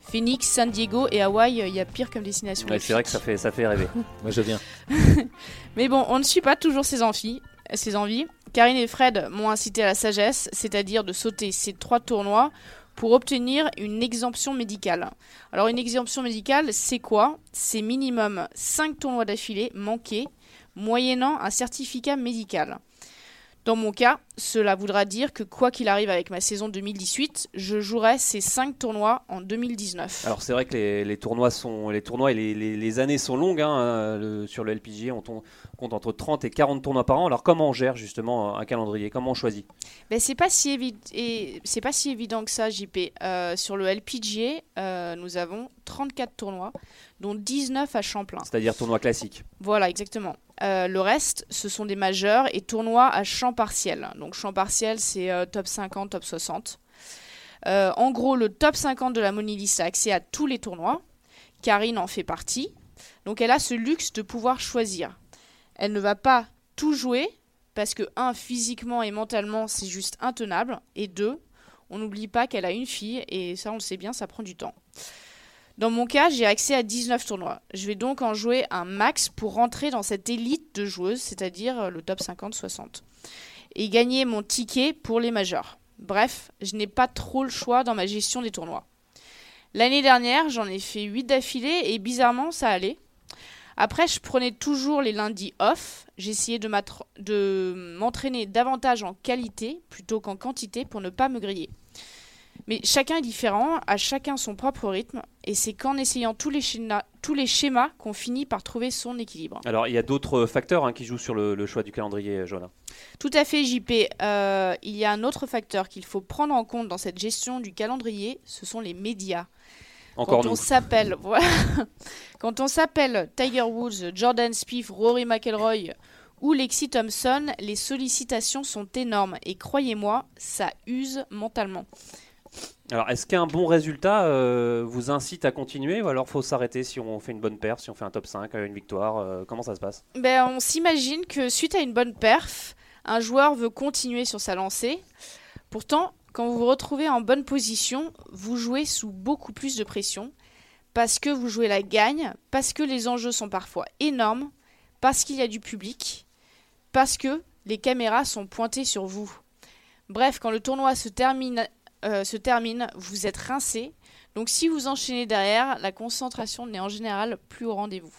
Phoenix, San Diego et Hawaï, il y a pire comme destination. c'est vrai que ça fait, ça fait rêver. Moi je viens. Mais bon, on ne suit pas toujours ses envies. Ses envies. Karine et Fred m'ont incité à la sagesse, c'est-à-dire de sauter ces trois tournois pour obtenir une exemption médicale. Alors une exemption médicale, c'est quoi? C'est minimum 5 tournois d'affilée manqués, moyennant un certificat médical. Dans mon cas, cela voudra dire que quoi qu'il arrive avec ma saison 2018, je jouerai ces 5 tournois en 2019. Alors c'est vrai que les, tournois sont les tournois et les, années sont longues hein, sur le LPG, on, compte entre 30 et 40 tournois par an. Alors comment on gère justement un calendrier? Comment on choisit? Ben, c'est pas si et c'est pas si évident que ça, JP. Euh, sur le LPGA, euh, nous avons 34 tournois, dont 19 à Champlain. C'est-à-dire tournois classiques. Voilà, exactement. Euh, le reste, ce sont des majeurs et tournois à champ partiel. Donc champ partiel, c'est euh, top 50, top 60. Euh, en gros, le top 50 de la Monilist a accès à tous les tournois. Karine en fait partie. Donc elle a ce luxe de pouvoir choisir. Elle ne va pas tout jouer parce que, un, physiquement et mentalement, c'est juste intenable. Et deux, on n'oublie pas qu'elle a une fille et ça, on le sait bien, ça prend du temps. Dans mon cas, j'ai accès à 19 tournois. Je vais donc en jouer un max pour rentrer dans cette élite de joueuses, c'est-à-dire euh, le top 50-60. Et gagner mon ticket pour les majors. Bref, je n'ai pas trop le choix dans ma gestion des tournois. L'année dernière, j'en ai fait 8 d'affilée et bizarrement, ça allait. Après, je prenais toujours les lundis off. J'essayais de m'entraîner davantage en qualité plutôt qu'en quantité pour ne pas me griller. Mais chacun est différent, à chacun son propre rythme, et c'est qu'en essayant tous les, schémas, tous les schémas qu'on finit par trouver son équilibre. Alors, il y a d'autres facteurs hein, qui jouent sur le, le choix du calendrier, Johanna. Tout à fait, JP. Euh, il y a un autre facteur qu'il faut prendre en compte dans cette gestion du calendrier, ce sont les médias. Encore Quand nous. on s'appelle, voilà. Quand on s'appelle Tiger Woods, Jordan Spieth, Rory McIlroy ou Lexi Thompson, les sollicitations sont énormes et croyez-moi, ça use mentalement. Alors, est-ce qu'un bon résultat euh, vous incite à continuer ou alors faut s'arrêter si on fait une bonne paire, si on fait un top 5, euh, une victoire euh, Comment ça se passe? Ben, on s'imagine que suite à une bonne perf, un joueur veut continuer sur sa lancée. Pourtant, quand vous vous retrouvez en bonne position, vous jouez sous beaucoup plus de pression parce que vous jouez la gagne, parce que les enjeux sont parfois énormes, parce qu'il y a du public, parce que les caméras sont pointées sur vous. Bref, quand le tournoi se termine, euh, se termine vous êtes rincé. Donc si vous enchaînez derrière, la concentration n'est en général plus au rendez-vous.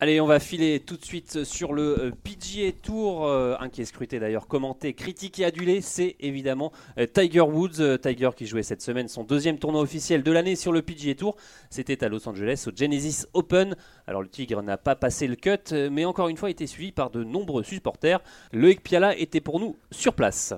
Allez, on va filer tout de suite sur le euh, PGA Tour, euh, un qui est scruté d'ailleurs, commenté, critiqué, adulé, c'est évidemment euh, Tiger Woods. Tiger qui jouait cette semaine son deuxième tournoi officiel de l'année sur le PGA Tour. C'était à Los Angeles au Genesis Open. Alors le Tigre n'a pas passé le cut, mais encore une fois été suivi par de nombreux supporters. Loïc Piala était pour nous sur place.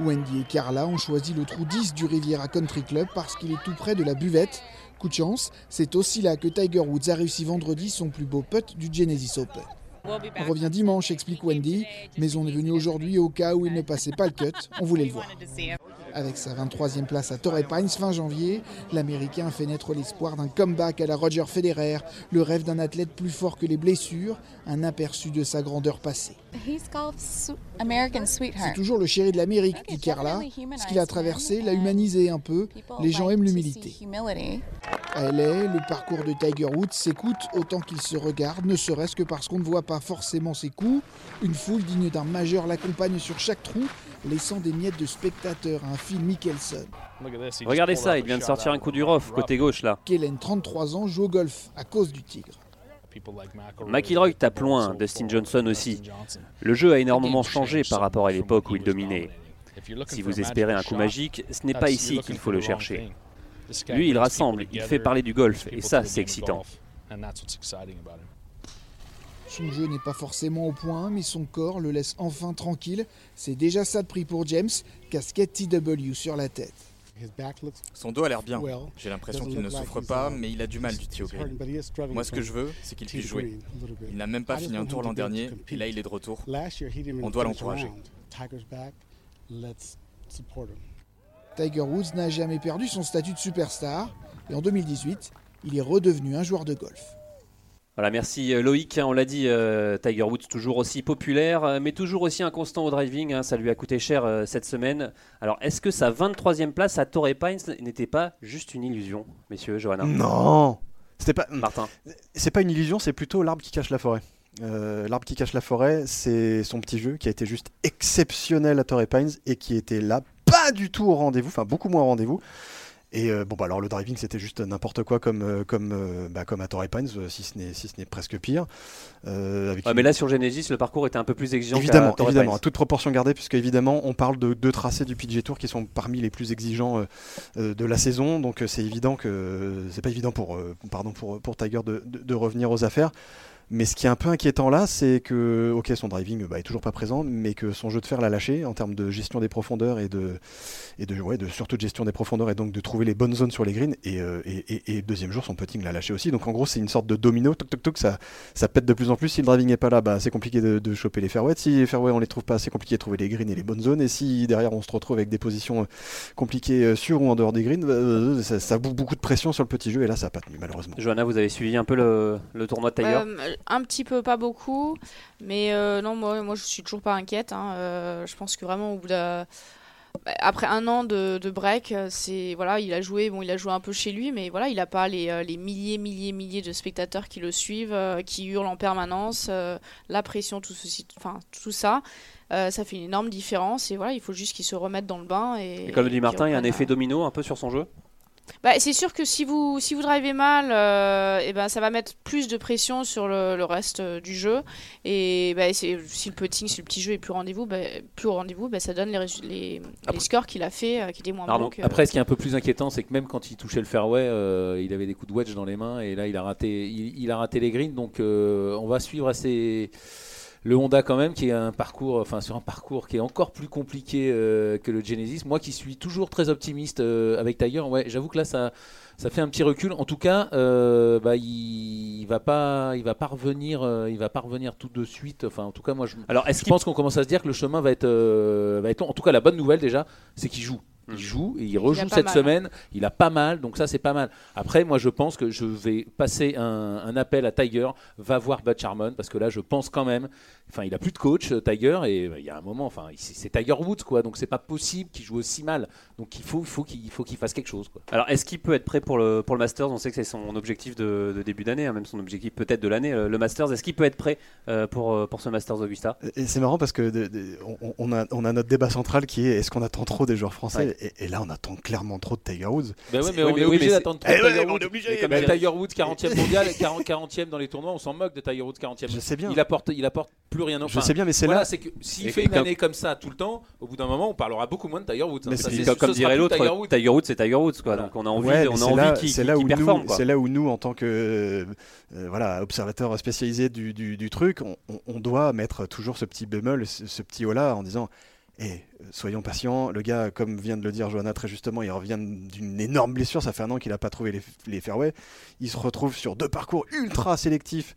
Wendy et Carla ont choisi le trou 10 du Riviera Country Club parce qu'il est tout près de la buvette. Coup de chance, c'est aussi là que Tiger Woods a réussi vendredi son plus beau putt du Genesis Open. On revient dimanche, explique Wendy, mais on est venu aujourd'hui au cas où il ne passait pas le cut, on voulait le voir. Avec sa 23e place à Torrey Pines fin janvier, l'Américain fait naître l'espoir d'un comeback à la Roger Federer, le rêve d'un athlète plus fort que les blessures, un aperçu de sa grandeur passée. C'est toujours le chéri de l'Amérique, dit Carla. Ce qu'il a traversé l'a humanisé un peu. Les gens aiment l'humilité. À LA, le parcours de Tiger Woods s'écoute autant qu'il se regarde, ne serait-ce que parce qu'on ne voit pas forcément ses coups. Une foule digne d'un majeur l'accompagne sur chaque trou, laissant des miettes de spectateurs à un Phil Mickelson. Regardez ça, il vient de sortir un coup du rough côté gauche là. Kellen, 33 ans, joue au golf à cause du tigre. McIlroy tape loin, Dustin Johnson aussi. Le jeu a énormément changé par rapport à l'époque où il dominait. Si vous espérez un coup magique, ce n'est pas ici qu'il faut le chercher. Lui, il rassemble, il fait parler du golf, et ça, c'est excitant. Son jeu n'est pas forcément au point, mais son corps le laisse enfin tranquille. C'est déjà ça de prix pour James, casquette TW sur la tête. Son dos a l'air bien. J'ai l'impression qu'il ne souffre pas, mais il a du mal du tee au green. Moi, ce que je veux, c'est qu'il puisse jouer. Il n'a même pas fini un tour l'an dernier, et là, il est de retour. On doit l'encourager. Tiger Woods n'a jamais perdu son statut de superstar, et en 2018, il est redevenu un joueur de golf. Voilà, merci euh, Loïc. On l'a dit, euh, Tiger Woods toujours aussi populaire, euh, mais toujours aussi inconstant au driving. hein. ça lui a coûté cher euh, cette semaine. Alors, est-ce que sa 23e place à Torrey Pines n'était pas juste une illusion, messieurs, Johanna? Non C'était pas. Martin C'est pas une illusion, c'est plutôt l'arbre qui cache la forêt. Euh, l'arbre qui cache la forêt, c'est son petit jeu qui a été juste exceptionnel à Torrey Pines et qui était là pas du tout au rendez-vous, enfin beaucoup moins au rendez-vous. Et euh, bon, bah alors le driving c'était juste n'importe quoi comme, euh, comme, euh, bah, comme à Torrey Pines, si ce n'est si ce n'est presque pire. Euh, avec Ouais, une- Mais là, sur Genesis, le parcours était un peu plus exigeant. Évidemment, Torrey évidemment, Pines. à toute proportion gardée, puisque évidemment, on parle de deux tracés du PGA Tour qui sont parmi les plus exigeants de la saison, donc c'est évident que c'est pas évident pour, pardon, pour, pour Tiger de, de- de revenir aux affaires. Mais ce qui est un peu inquiétant là, c'est que, ok, son driving bah, est toujours pas présent, mais que son jeu de fer l'a lâché en termes de gestion des profondeurs et de, et de, ouais, de surtout de gestion des profondeurs et donc de trouver les bonnes zones sur les greens. Et, euh, et, et- et deuxième jour, son putting l'a lâché aussi. Donc en gros, c'est une sorte de domino, toc toc toc, ça, ça pète de plus en plus. Si le driving n'est pas là, bah, c'est compliqué de, de choper les fairways. Si les fairways on les trouve pas, c'est compliqué de trouver les greens et les bonnes zones. Et si derrière on se retrouve avec des positions euh, compliquées euh, sur ou en dehors des greens, bah, euh, ça, ça bouffe beaucoup de pression sur le petit jeu. Et là, ça n'a pas tenu malheureusement. Johanna, vous avez suivi un peu le, le tournoi de Tiger Euh, un petit peu, pas beaucoup. Mais non, moi, moi, je suis toujours pas inquiète. Hein. je pense que vraiment, au bout de bah, après un an de, break, c'est voilà, il a joué, bon, il a joué un peu chez lui, mais voilà, il n'a pas les, les, milliers, milliers, milliers de spectateurs qui le suivent, qui hurlent en permanence, la pression, tout ceci, enfin tout ça. ça fait une énorme différence et voilà, il faut juste qu'il se remette dans le bain. Et, et comme le dit Martin, il y a un effet domino un peu sur son jeu? Bah, c'est sûr que si vous, si vous drivez mal, et euh, eh ben, ça va mettre plus de pression sur le, reste euh, du jeu. Et bah, si le putting, si le petit jeu est plus, rendez-vous, plus au rendez-vous, bah, ça donne les, les, les scores qu'il a fait, euh, qui étaient moins bons. Après, ce qui est un peu plus inquiétant, c'est que même quand il touchait le fairway, il avait des coups de wedge dans les mains. Et là, il a raté, il, a raté les greens. Donc, on va suivre assez le Honda quand même qui est un parcours, enfin sur un parcours qui est encore plus compliqué euh, que le Genesis. Moi qui suis toujours très optimiste euh, avec Tiger, ouais, j'avoue que là ça, ça fait un petit recul. En tout cas, euh, bah, il, il, va pas, il va pas revenir, il va pas revenir tout de suite. Enfin, en tout cas, moi je, Alors, je pense qu'on commence à se dire que le chemin va être, va être long. En tout cas, la bonne nouvelle déjà, c'est qu'il joue. Il joue et il rejoue cette semaine. Il a pas mal, donc ça c'est pas mal. Après, moi je pense que je vais passer un, appel à Tiger, va voir Butch Harmon parce que là je pense quand même. Enfin, il a plus de coach, euh, Tiger, et euh, il y a un moment, enfin, c'est Tiger Woods quoi, donc c'est pas possible qu'il joue aussi mal. Donc il faut, faut qu'il faut qu'il fasse quelque chose. Quoi. Alors est-ce qu'il peut être prêt pour le pour le Masters? On sait que c'est son objectif de, début d'année, hein, même son objectif peut-être de l'année. Le Masters, est-ce qu'il peut être prêt euh, pour pour ce Masters Augusta Et c'est marrant parce que on, a on a notre débat central qui est est-ce qu'on attend trop des joueurs français? Et, et là on attend clairement trop de Tiger Woods. Ben mais on est obligé d'attendre trop de Tiger Woods. Tiger Woods 40e mondial, 40e dans les tournois, on s'en moque de Tiger Woods 40e. Je sais bien. Il apporte, il apporte plus rien. Enfin, je sais bien, mais c'est là. c'est que s'il fait une année comme ça tout le temps, au bout d'un moment, on parlera beaucoup moins de Tiger Woods. Hein. Mais comme dirait l'autre, Tiger Woods, c'est Tiger Woods, quoi. Donc on a envie, on a envie qu'il performe. C'est là où nous, en tant que euh, voilà observateur spécialisé du truc, on doit mettre toujours ce petit bémol, ce petit haut là, en disant et euh, soyons patients, le gars, comme vient de le dire Johanna très justement, il revient d'une énorme blessure, ça fait un an qu'il n'a pas trouvé les, fairways, il se retrouve sur deux parcours ultra sélectifs,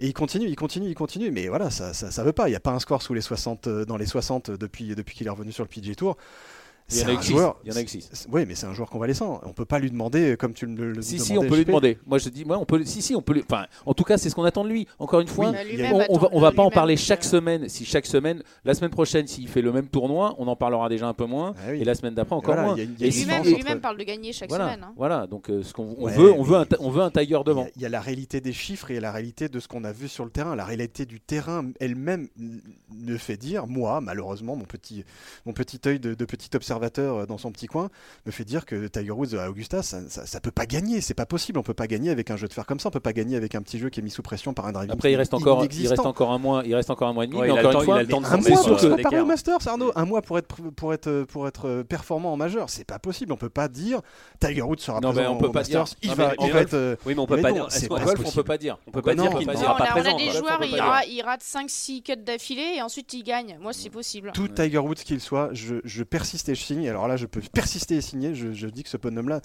et il continue, il continue, il continue, mais voilà, ça ça, veut pas, il n'y a pas un score sous les 60, euh, dans les 60 depuis, depuis qu'il est revenu sur le PGA Tour. Il y, en a joueur, il y en a que Oui, mais c'est un joueur convalescent. On peut pas lui demander, comme tu le, le Si, si, on peut lui demander. Moi, je dis, moi, on peut. Si, si, on peut. Lui... Enfin, en tout cas, c'est ce qu'on attend de lui. Encore une fois, on, va, on va pas en parler chaque semaine. Si chaque semaine, la semaine prochaine, s'il fait le même tournoi, on en parlera déjà un peu moins. Ah et la semaine d'après, encore moins. et lui-même parle de gagner chaque semaine. Hein. Voilà. Donc, euh, ce qu'on on veut, on veut, un, on veut un Tiger devant. Il y, a la réalité des chiffres et la réalité de ce qu'on a vu sur le terrain. La réalité du terrain elle-même me fait dire, moi, malheureusement, mon petit, mon petit œil de, de petit observateur dans son petit coin me fait dire que Tiger Woods à Augusta, ça, ça, peut pas gagner. C'est pas possible. On peut pas gagner avec un jeu de fer comme ça. On peut pas gagner avec un petit jeu qui est mis sous pression par un driving. Après, il reste encore, il reste encore un mois. Il reste encore un mois et demi. mais encore une fois, il a un mois pour se préparer au Masters, Arnaud. Un mois pour être pour être pour être euh, performant en majeur. C'est pas possible. On peut pas dire Tiger Woods sera non, présent on peut pas Masters. Dire. Il va, être. Euh, oui, mais on peut pas dire. C'est on peut pas dire. On peut pas dire qu'il sera pas présent. On a des joueurs, il rate 5-6 cuts d'affilée et ensuite il gagne. Moi, c'est possible. Tout Tiger Woods qu'il soit, je persiste et je Alors là, je peux persister et signer. Je, dis que ce bonhomme-là,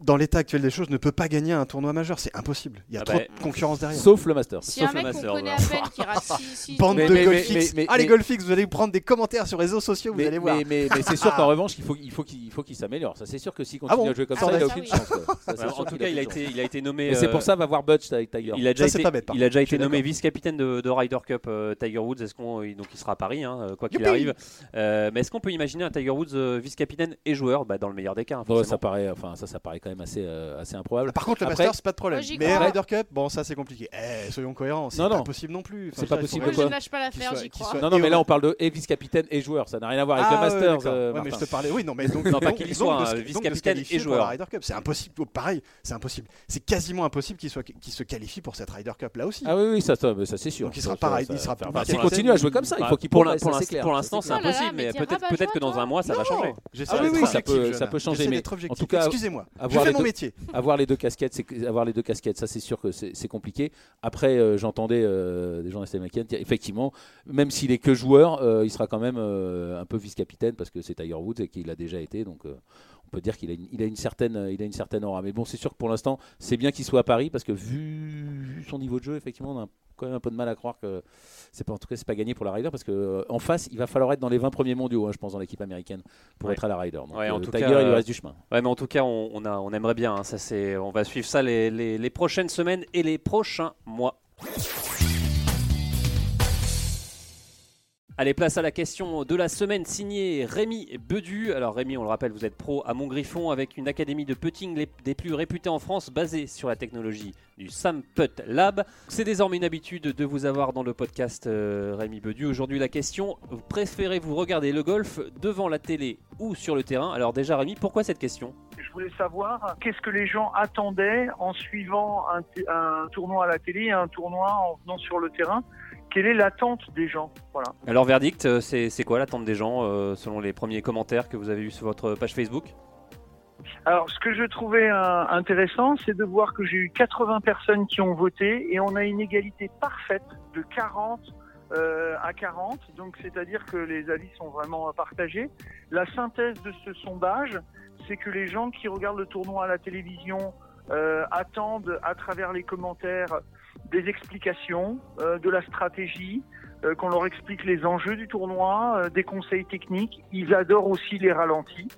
dans l'état actuel des choses, ne peut pas gagner un tournoi majeur. C'est impossible. Il y a ah trop bah, de concurrence derrière. Sauf le Master. Si Sauf un mec le Master. Connaît à peine qui rate 6, Bande de golfix. Ah, les golfix, vous allez prendre des commentaires sur les réseaux sociaux, vous allez voir. Mais, c'est sûr qu'en revanche, il faut qu'il faut s'améliore. Ça, c'est sûr que s'il continue ah à jouer comme ah ça, il n'a aucune chance. en tout cas, il a été il a été nommé. c'est pour euh, ça va voir Butch avec Tiger. Il a déjà été nommé vice-capitaine de Ryder Cup euh, Tiger Woods. Est-ce qu'on donc il sera à Paris, hein, quoi qu'il arrive. Euh, mais est-ce qu'on peut imaginer un Tiger Woods vice-capitaine et joueur, bah, dans le meilleur des cas Ça paraît, enfin ça, ça paraît quand même assez assez improbable. Par contre, le Masters, c'est pas de problème. Mais Ryder Cup, bon, ça c'est compliqué. Eh, soyons cohérents, c'est pas possible non plus. C'est pas possible. Je ne lâche pas l'affaire, j'y crois. Non, non, mais là on parle de vice-capitaine et joueur, ça n'a rien à voir avec le ah, Masters. Euh, mais je te parlais, oui, non, mais donc pas qu'il soit vice-capitaine et joueur. Ryder Cup, c'est impossible. Oh, pareil, c'est impossible. C'est quasiment impossible qu'il soit qu'il se qualifie pour cette Ryder Cup là aussi. Ah oui, oui, ça, ça c'est sûr. Donc il sera pareil, il sera. S'il continue à jouer comme ça, il faut qu'il pour l'instant c'est impossible, mais peut-être que dans un mois ça va changer. Ah oui, oui, ça peut changer, mais en tout cas, excusez-moi, je fais mon métier. Avoir les deux casquettes, c'est avoir les deux casquettes, ça c'est sûr que c'est compliqué. Après, euh, j'entendais euh, des gens américains dire effectivement, même s'il est que joueur, euh, il sera quand même un peu vice-capitaine parce que c'est Tiger Woods et qu'il a déjà été. Donc on peut dire qu'il a, une, il a, une certaine, il a une certaine aura. Mais bon, c'est sûr que pour l'instant, c'est bien qu'il soit à Paris parce que vu son niveau de jeu, effectivement, on a quand même un peu de mal à croire que c'est pas en tout cas c'est pas gagné pour la Ryder parce que euh, en face il va falloir être dans les 20 premiers mondiaux hein, je pense dans l'équipe américaine pour être à la Ryder. Donc ouais, en euh, tout Tiger cas, il lui reste du chemin. ouais mais en tout cas on, on, a, on aimerait bien hein. ça c'est on va suivre ça les, les, les prochaines semaines et les prochains mois Allez, place à la question de la semaine signée Rémi Bedu. Alors Rémi, on le rappelle, vous êtes pro à Montgriffon avec une académie de putting des plus réputées en France basée sur la technologie du Sam Putt Lab. C'est désormais une habitude de vous avoir dans le podcast euh, Rémi Bedu. Aujourd'hui la question, préférez-vous regarder le golf devant la télé ou sur le terrain? Alors déjà Rémi, pourquoi cette question? Je voulais savoir qu'est-ce que les gens attendaient en suivant un, tournoi à la télé un tournoi en venant sur le terrain? Quelle est l'attente des gens voilà. Alors verdict, euh, c'est quoi l'attente des gens euh, selon les premiers commentaires que vous avez vus sur votre page Facebook? Alors, ce que je trouvais euh, intéressant, c'est de voir que j'ai eu 80 personnes qui ont voté et on a une égalité parfaite de 40 à 40. Donc, c'est-à-dire que les avis sont vraiment partagés. La synthèse de ce sondage, c'est que les gens qui regardent le tournoi à la télévision attendent à travers les commentaires des explications, euh, de la stratégie, euh, qu'on leur explique les enjeux du tournoi, euh, des conseils techniques. Ils adorent aussi les ralentis.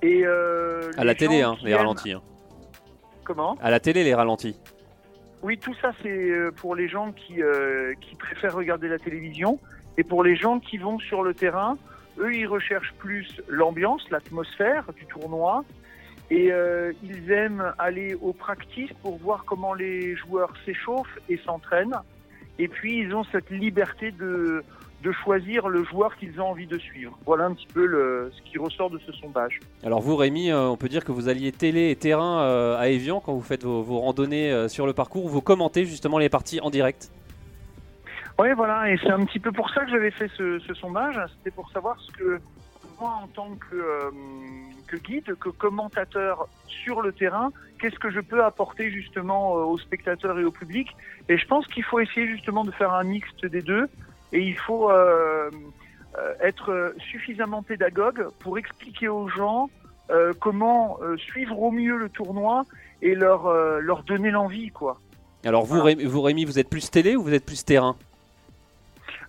Et à la télé, hein, les ralentis. Hein. Comment? À la télé, les ralentis. Oui, tout ça, c'est pour les gens qui, qui préfèrent regarder la télévision. Et pour les gens qui vont sur le terrain, eux, ils recherchent plus l'ambiance, l'atmosphère du tournoi, et euh, ils aiment aller au practice pour voir comment les joueurs s'échauffent et s'entraînent. Et puis ils ont cette liberté de, de choisir le joueur qu'ils ont envie de suivre. Voilà un petit peu le, ce qui ressort de ce sondage. Alors vous Rémi, euh, on peut dire que vous alliez télé et terrain euh, à Evian quand vous faites vos, vos randonnées sur le parcours, vous commentez justement les parties en direct? Oui, voilà, et c'est un petit peu pour ça que j'avais fait ce, ce sondage. C'était pour savoir ce que moi, en tant que, euh, que, guide, que commentateur sur le terrain, qu'est-ce que je peux apporter justement euh, aux spectateurs et au public? Et je pense qu'il faut essayer justement de faire un mixte des deux. Et il faut euh, être suffisamment pédagogue pour expliquer aux gens comment suivre au mieux le tournoi et leur, leur donner l'envie, quoi. Alors vous, vous Rémi, vous êtes plus télé ou vous êtes plus terrain?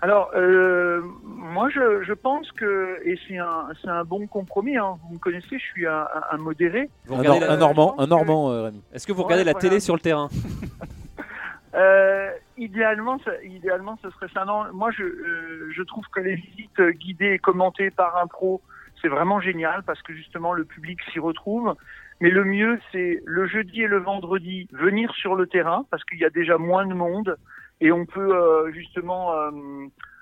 Alors, euh, moi, je, je, pense que, et c'est un, un, bon compromis, hein. vous me connaissez, je suis un, un modéré. un, un, Normand, un Normand euh, Rémi. Est-ce que vous regardez la télé sur le terrain? Euh, idéalement, ça, idéalement, ce serait ça. Non, moi, je, euh, je trouve que les visites guidées et commentées par un pro, c'est vraiment génial parce que justement, le public s'y retrouve. Mais le mieux, c'est le jeudi et le vendredi venir sur le terrain parce qu'il y a déjà moins de monde et on peut euh, justement euh,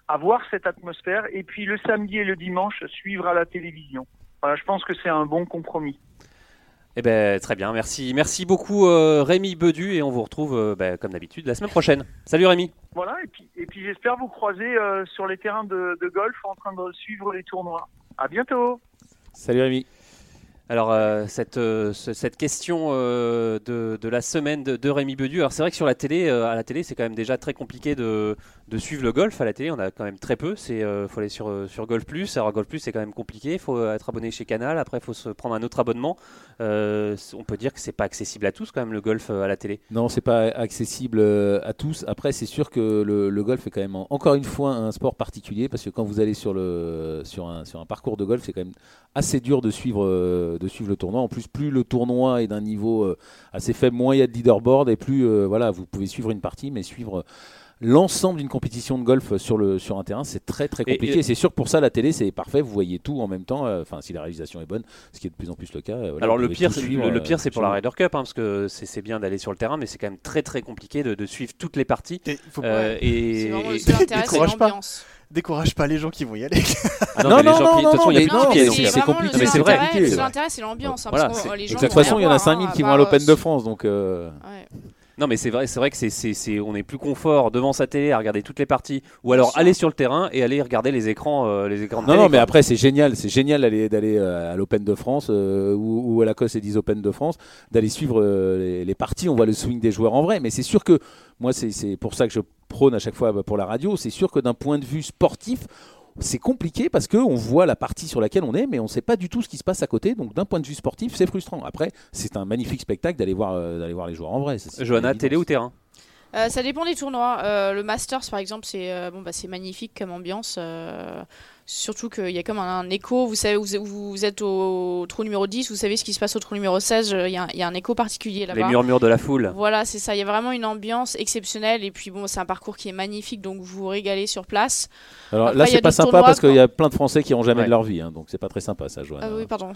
avoir cette atmosphère et puis le samedi et le dimanche suivre à la télévision. Voilà, je pense que c'est un bon compromis. Eh ben, très bien, merci. Merci beaucoup euh, Rémi Bedu et on vous retrouve ben, comme d'habitude la semaine prochaine. Salut Rémi. Voilà, et puis, et puis j'espère vous croiser sur les terrains de, de golf en train de suivre les tournois. À bientôt. Salut Rémi. Alors, euh, cette, euh, cette question euh, de, de, la semaine de, Rémi Bedu. Alors, c'est vrai que sur la télé, à la télé, c'est quand même déjà très compliqué de, de, suivre le golf. À la télé, on a quand même très peu. Il faut aller sur, sur Golf Plus. Alors, Golf Plus, c'est quand même compliqué. Il faut être abonné chez Canal. Après, il faut se prendre un autre abonnement. on peut dire que c'est pas accessible à tous, quand même, le golf à la télé. Non, c'est pas accessible à tous. Après, c'est sûr que le, le, golf est quand même, encore une fois, un sport particulier. Parce que quand vous allez sur, le, sur, un, sur un parcours de golf, c'est quand même assez dur de suivre de suivre le tournoi. En plus, plus le tournoi est d'un niveau euh, assez faible, moins il y a de leaderboard et plus euh, voilà, vous pouvez suivre une partie, mais suivre l'ensemble d'une compétition de golf sur, le, sur un terrain, c'est très très compliqué. c'est sûr que pour ça, la télé, c'est parfait. Vous voyez tout en même temps. Euh, enfin, si la réalisation est bonne, ce qui est de plus en plus le cas. Alors le pire, le, pire, c'est pour la Ryder Cup, hein, parce que c'est bien d'aller sur le terrain, mais c'est quand même très très compliqué de, suivre toutes les parties. Et, faut et, l'ambiance décourage pas les gens qui vont y aller. Ah non, non, non, de toute façon, il y a C'est compliqué. Mais c'est vrai. L'intérêt, c'est l'ambiance. Hein, de toute façon, il y en a 5000 qui vont à l'Open de France. Donc. Euh, non, mais c'est vrai, c'est vrai que c'est, on est plus confort devant sa télé à regarder toutes les parties, ou alors aller sur le terrain et aller regarder les écrans, euh, les écrans de non, Non, mais après c'est génial, c'est génial d'aller, d'aller euh, à l'Open de France ou, à la COS et 10 Open de France, d'aller suivre les, les, parties. On voit le swing des joueurs en vrai, mais c'est sûr que moi c'est pour ça que je prône à chaque fois pour la radio. C'est sûr que d'un point de vue sportif, c'est compliqué parce qu'on voit la partie sur laquelle on est, mais on ne sait pas du tout ce qui se passe à côté. Donc d'un point de vue sportif, c'est frustrant. Après, c'est un magnifique spectacle d'aller voir, euh, d'aller voir les joueurs en vrai. Johanna, télé ou terrain? Euh, ça dépend des tournois. Euh, le Masters, par exemple, c'est bon, bah, c'est magnifique comme ambiance. Surtout qu'il y a comme un, écho, vous savez, vous, vous, êtes au trou numéro 10, vous savez ce qui se passe au trou numéro 16, il y, a, il y a un écho particulier là-bas. Les murmures de la foule. Voilà, c'est ça, il y a vraiment une ambiance exceptionnelle, et puis bon, c'est un parcours qui est magnifique, donc vous vous régalez sur place. Alors là, c'est pas sympa parce qu'il y a plein de Français qui n'ont jamais de leur vie, hein, donc c'est pas très sympa ça, Joanne. Ah oui, pardon,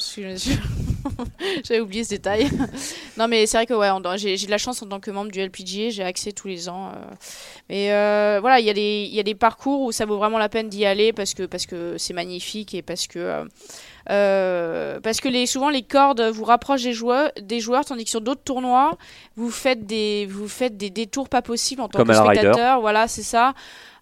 j'avais oublié ce détail. non, mais c'est vrai que ouais, j'ai de la chance en tant que membre du LPGA, j'ai accès tous les ans. Euh. mais euh, voilà, il y, a des, y a des parcours où ça vaut vraiment la peine d'y aller parce que parce que c'est magnifique et parce que euh, parce que les, souvent les cordes vous rapprochent des joueurs, des joueurs tandis que sur d'autres tournois vous faites des vous faites des détours pas possibles en tant que spectateur. Voilà, c'est ça.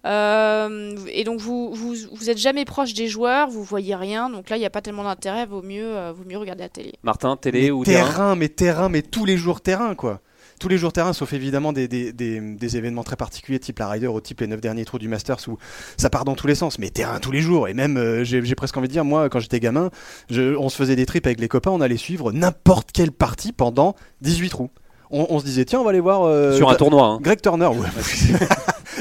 Euh, et donc vous, vous, vous êtes jamais proche des joueurs, vous voyez rien, donc là il n'y a pas tellement d'intérêt, vaut mieux, euh, vaut mieux regarder la télé. Martin, télé ou terrain, terrain? Mais terrain, mais tous les jours terrain quoi tous les jours terrain, sauf évidemment des, des, des, événements très particuliers, type la Ryder ou type les 9 derniers trous du Masters où ça part dans tous les sens, mais terrain tous les jours. Et même, euh, j'ai presque envie de dire, moi, quand j'étais gamin, je, on se faisait des trips avec les copains, on allait suivre n'importe quelle partie pendant 18 trous. On, se disait, tiens, on va aller voir. Sur un tournoi. Hein. Greg Turner, ouais.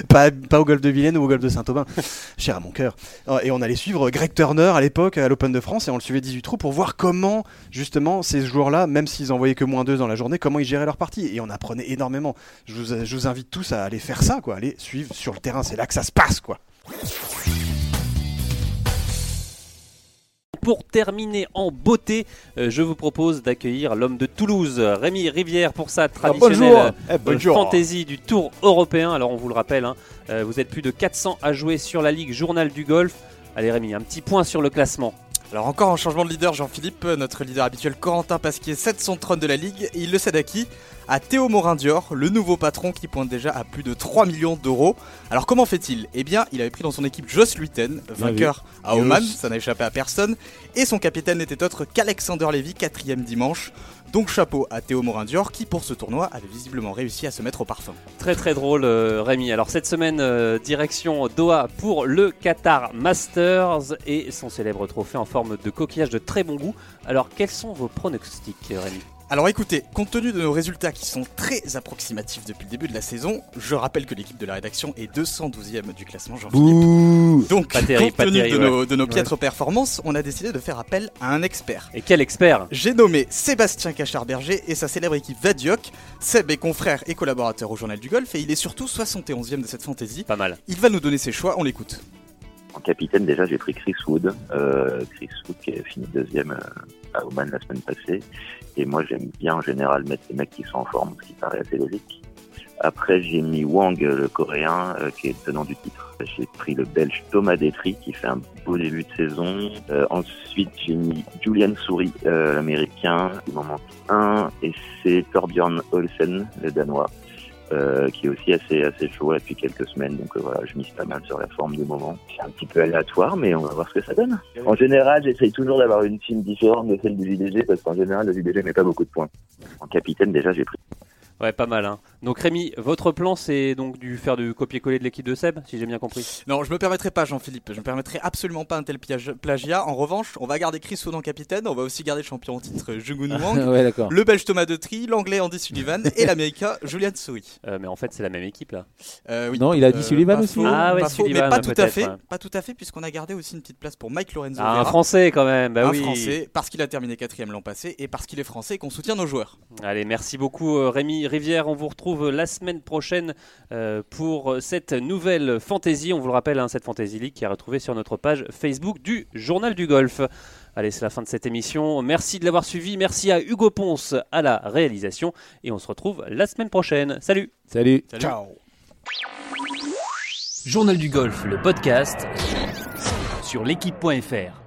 pas, au golf de Vilaine ou au golf de Saint-Aubin, cher à mon cœur. Et on allait suivre Greg Turner à l'époque à l'Open de France et on le suivait 18 trous pour voir comment, justement, ces joueurs-là, même s'ils envoyaient que moins 2 dans la journée, comment ils géraient leur partie. Et on apprenait énormément. Je vous, je vous invite tous à aller faire ça, quoi. Aller suivre sur le terrain, c'est là que ça se passe, quoi. Pour terminer en beauté, euh, je vous propose d'accueillir l'homme de Toulouse, Rémi Rivière, pour sa traditionnelle eh, euh, fantaisie du Tour européen. Alors on vous le rappelle, hein, euh, vous êtes plus de 400 à jouer sur la Ligue Journal du Golf. Allez Rémi, un petit point sur le classement. Alors encore un changement de leader, Jean-Philippe, notre leader habituel Corentin Pasquier 700 trône de la Ligue et il le cède à qui? À Théo Morin-Dior, le nouveau patron qui pointe déjà à plus de 3 millions d'euros. Alors comment fait-il? Eh bien, il avait pris dans son équipe Joss Luiten, vainqueur à Oman, ça n'a échappé à personne, et son capitaine n'était autre qu'Alexander Levy, quatrième dimanche. Donc chapeau à Théo Morin-Dior qui pour ce tournoi avait visiblement réussi à se mettre au parfum. Très très drôle euh, Rémi. Alors cette semaine euh, direction Doha pour le Qatar Masters et son célèbre trophée en forme de coquillage de très bon goût. Alors quels sont vos pronostics Rémi? Alors écoutez, compte tenu de nos résultats qui sont très approximatifs depuis le début de la saison, je rappelle que l'équipe de la rédaction est 212e du classement Jean-Philippe. Donc, compte tenu de, nos, piètres performances, on a décidé de faire appel à un expert. Et quel expert J'ai nommé Sébastien Cachard-Berger et sa célèbre équipe Vadioc. Seb est confrère et collaborateur au Journal du Golf et il est surtout 71e de cette fantaisie. Pas mal. Il va nous donner ses choix, on l'écoute. En capitaine, déjà, j'ai pris Chris Wood. Euh, Chris Wood qui a fini deuxième euh, à Oman la semaine passée. Et moi, j'aime bien en général mettre les mecs qui sont en forme, ce qui paraît assez logique. Après, j'ai mis Wang, le coréen, euh, qui est tenant du titre. J'ai pris le belge Thomas Detry, qui fait un beau début de saison. Euh, ensuite, j'ai mis Julian Souris, euh, l'américain. Il m'en manque un. Et c'est Torbjörn Olsen, le danois. Euh, qui est aussi assez assez chaud depuis quelques semaines. Donc euh, voilà, je mise pas mal sur la forme du moment. C'est un petit peu aléatoire, mais on va voir ce que ça donne. En général, j'essaye toujours d'avoir une team différente de celle du JDG parce qu'en général, le JDG met pas beaucoup de points. En capitaine, déjà, j'ai pris Ouais, pas mal. Hein. Donc Rémi, votre plan, c'est donc du faire du copier-coller de l'équipe de Seb, si j'ai bien compris? Non, je me permettrai pas, Jean-Philippe. Je me permettrai absolument pas un tel plagiat. En revanche, on va garder Chris Wood en capitaine. On va aussi garder le champion en titre Jungun Wang, le Belge Thomas Detry, l'Anglais Andy Sullivan et l'Américain Julian Sui. Euh, mais en fait, c'est la même équipe là. Euh, oui. Non, il a dit euh, Sullivan aussi. Ah ouais, Sullivan, mais pas tout à fait. Pas tout à fait, puisqu'on a gardé aussi une petite place pour Mike Lorenzo. Ah, un Français quand même. Bah un oui. Français, parce qu'il a terminé quatrième l'an passé et parce qu'il est français et qu'on soutient nos joueurs. Allez, merci beaucoup Rémi Rivière. On vous retrouve la semaine prochaine euh, pour cette nouvelle fantaisie. On vous le rappelle, hein, cette Fantasy League qui est retrouvée sur notre page Facebook du Journal du Golf. Allez, c'est la fin de cette émission. Merci de l'avoir suivi. Merci à Hugo Ponce à la réalisation. Et on se retrouve la semaine prochaine. Salut. Salut. Ciao. Journal du Golf, le podcast sur l'équipe.fr.